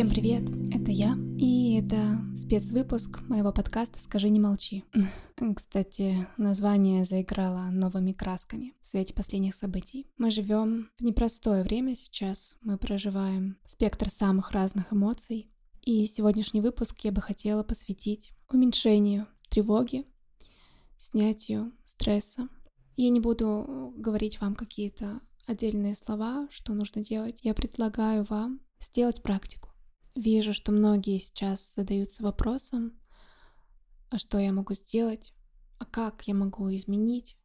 Всем привет, это я, и это спецвыпуск моего подкаста «Скажи, не молчи». Кстати, название заиграло новыми красками в свете последних событий. Мы живем в непростое время сейчас, мы проживаем спектр самых разных эмоций, и сегодняшний выпуск я бы хотела посвятить уменьшению тревоги, снятию стресса. Я не буду говорить вам какие-то отдельные слова, что нужно делать. Я предлагаю вам сделать практику. Вижу, что многие сейчас задаются вопросом, а что я могу сделать, а как я могу изменить,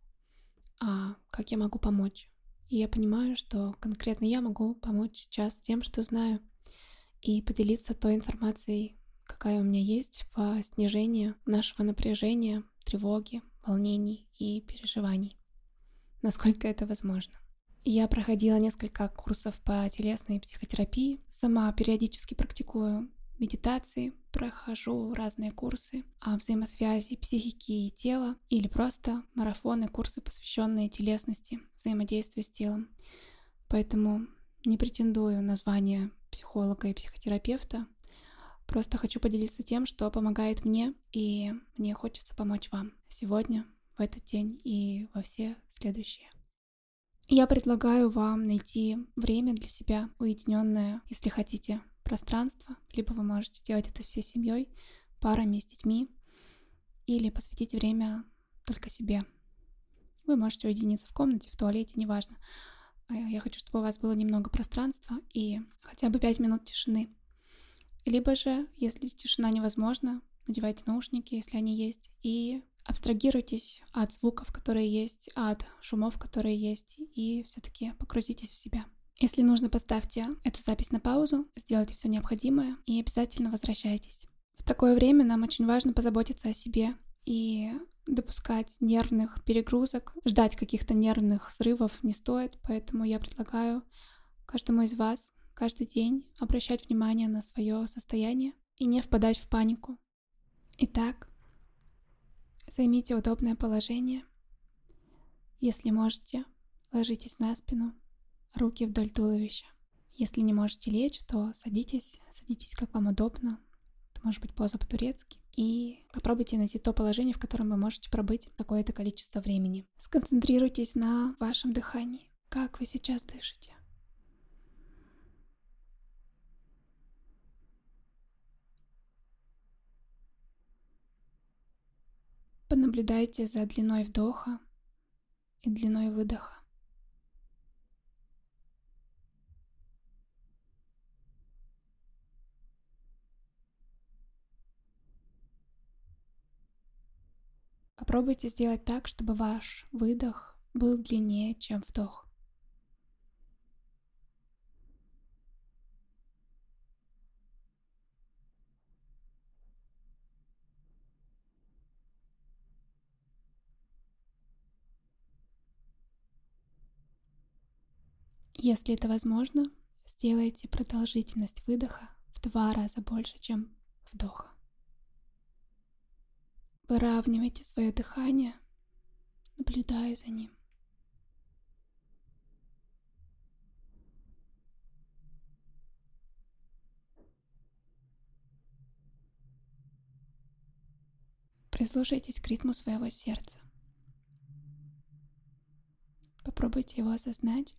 а как я могу помочь. И я понимаю, что конкретно я могу помочь сейчас тем, что знаю, и поделиться той информацией, какая у меня есть по снижению нашего напряжения, тревоги, волнений и переживаний, насколько это возможно. Я проходила несколько курсов по телесной психотерапии, сама периодически практикую медитации, прохожу разные курсы о взаимосвязи психики и тела или просто марафоны, курсы, посвященные телесности, взаимодействию с телом. Поэтому не претендую на звание психолога и психотерапевта, просто хочу поделиться тем, что помогает мне, и мне хочется помочь вам сегодня, в этот день и во все следующие. Я предлагаю вам найти время для себя, уединенное, если хотите, пространство, либо вы можете делать это всей семьей, парами с детьми, или посвятить время только себе. Вы можете уединиться в комнате, в туалете, неважно. А я хочу, чтобы у вас было немного пространства и хотя бы 5 минут тишины. Либо же, если тишина невозможна, надевайте наушники, если они есть, и абстрагируйтесь от звуков, которые есть, от шумов, которые есть, и все-таки погрузитесь в себя. Если нужно, поставьте эту запись на паузу, сделайте все необходимое и обязательно возвращайтесь. В такое время нам очень важно позаботиться о себе и допускать нервных перегрузок, ждать каких-то нервных взрывов не стоит, поэтому я предлагаю каждому из вас каждый день обращать внимание на свое состояние и не впадать в панику. Итак, Займите удобное положение. Если можете, ложитесь на спину, руки вдоль туловища. Если не можете лечь, то садитесь, садитесь как вам удобно. Это может быть поза по-турецки. И попробуйте найти то положение, в котором вы можете пробыть какое-то количество времени. Сконцентрируйтесь на вашем дыхании. Как вы сейчас дышите? Понаблюдайте за длиной вдоха и длиной выдоха. Попробуйте сделать так, чтобы ваш выдох был длиннее, чем вдох. Если это возможно, сделайте продолжительность выдоха в два раза больше, чем вдоха. Выравнивайте свое дыхание, наблюдая за ним. Прислушайтесь к ритму своего сердца. Попробуйте его осознать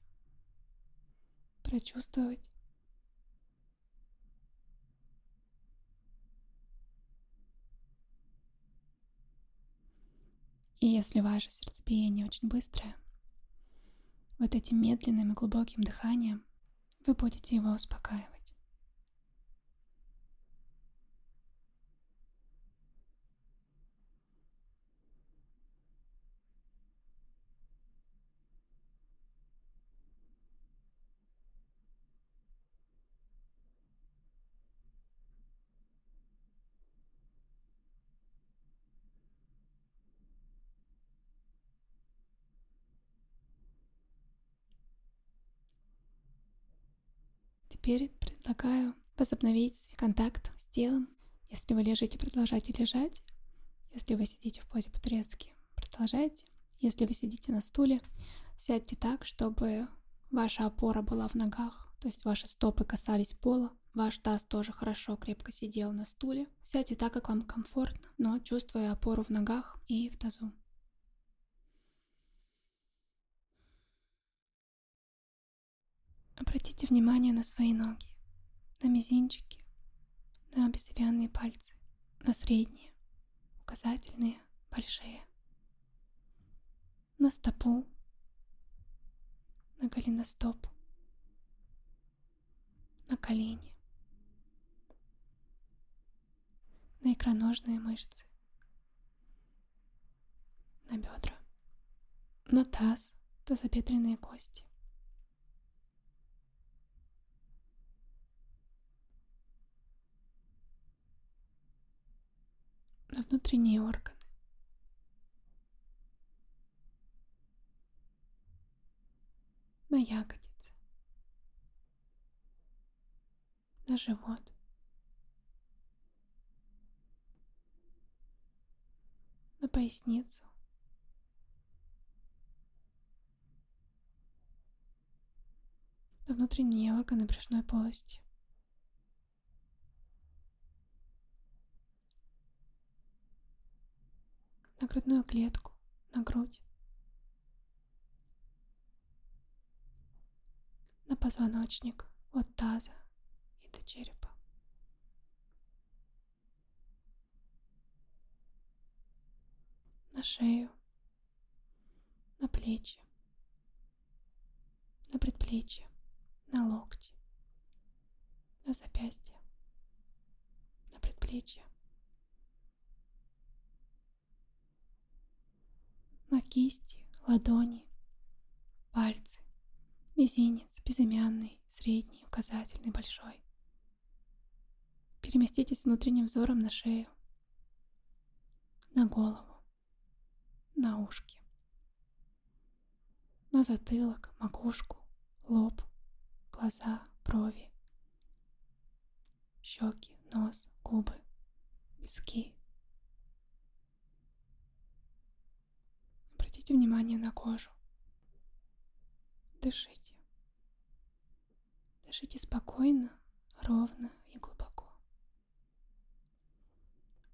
прочувствовать. И если ваше сердцебиение очень быстрое, вот этим медленным и глубоким дыханием вы будете его успокаивать. Теперь предлагаю возобновить контакт с телом. Если вы лежите, продолжайте лежать. Если вы сидите в позе по-турецки, продолжайте. Если вы сидите на стуле, сядьте так, чтобы ваша опора была в ногах, то есть ваши стопы касались пола, ваш таз тоже хорошо крепко сидел на стуле, сядьте так, как вам комфортно, но чувствуя опору в ногах и в тазу. Обратите внимание на свои ноги, на мизинчики, на безымянные пальцы, на средние, указательные, большие, на стопу, на голеностоп, на колени, на икроножные мышцы, на бедра, на таз, тазобедренные кости. На внутренние органы. На ягодицы. На живот. На поясницу. На внутренние органы брюшной полости. На грудную клетку, на грудь, на позвоночник от таза и до черепа. На шею, на плечи, на предплечье, на локти, на запястье, на предплечье, на кисти, ладони, пальцы, мизинец, безымянный, средний, указательный, большой. Переместитесь внутренним взором на шею, на голову, на ушки, на затылок, макушку, лоб, глаза, брови, щеки, нос, губы, виски, Обратите внимание на кожу. Дышите. Дышите спокойно, ровно и глубоко.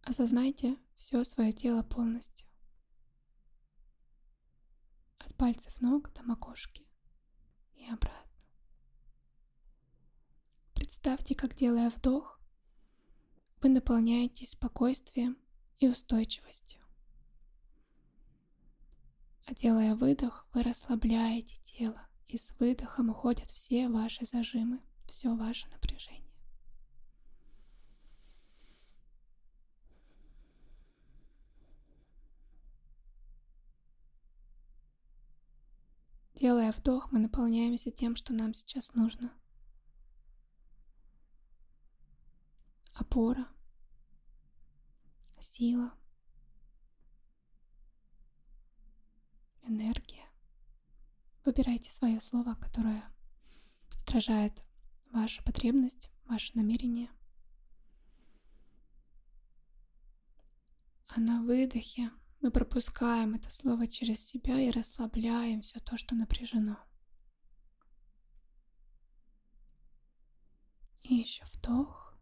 Осознайте все свое тело полностью. От пальцев ног до макушки и обратно. Представьте, как делая вдох, вы наполняетесь спокойствием и устойчивостью. А делая выдох, вы расслабляете тело, и с выдохом уходят все ваши зажимы, все ваше напряжение. Делая вдох, мы наполняемся тем, что нам сейчас нужно. Опора, сила, энергия. Выбирайте свое слово, которое отражает вашу потребность, ваше намерение. А на выдохе мы пропускаем это слово через себя и расслабляем все то, что напряжено. И еще вдох.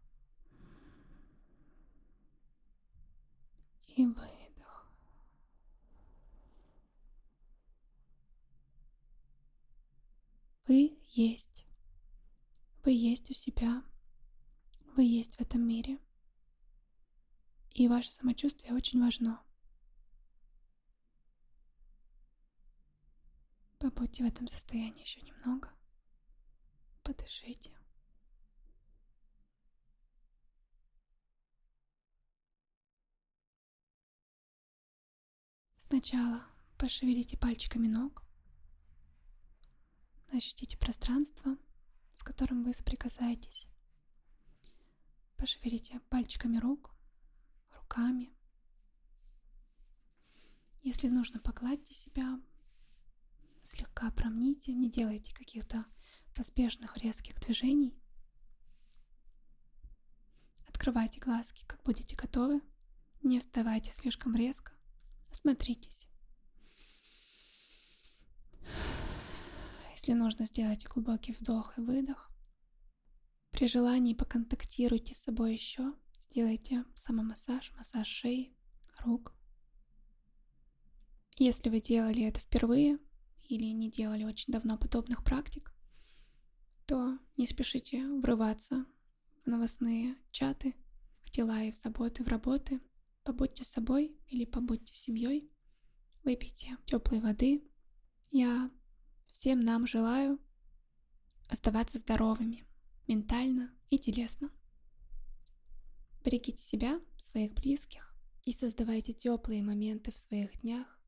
И выдох. Вы есть. Вы есть у себя. Вы есть в этом мире. И ваше самочувствие очень важно. Побудьте в этом состоянии еще немного. Подышите. Сначала пошевелите пальчиками ног. Ощутите пространство, с которым вы соприкасаетесь. Пошевелите пальчиками рук, руками. Если нужно, погладьте себя, слегка промните, не делайте каких-то поспешных резких движений. Открывайте глазки, как будете готовы. Не вставайте слишком резко. Осмотритесь. Если нужно, сделайте глубокий вдох и выдох. При желании поконтактируйте с собой еще. Сделайте самомассаж, массаж шеи, рук. Если вы делали это впервые или не делали очень давно подобных практик, то не спешите врываться в новостные чаты, в дела и в заботы, в работы. Побудьте собой или побудьте семьей. Выпейте теплой воды. Я всем нам желаю оставаться здоровыми ментально и телесно. Берегите себя, своих близких и создавайте теплые моменты в своих днях,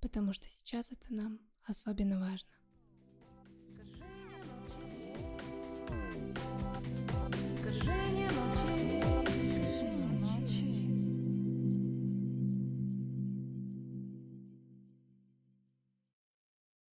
потому что сейчас это нам особенно важно.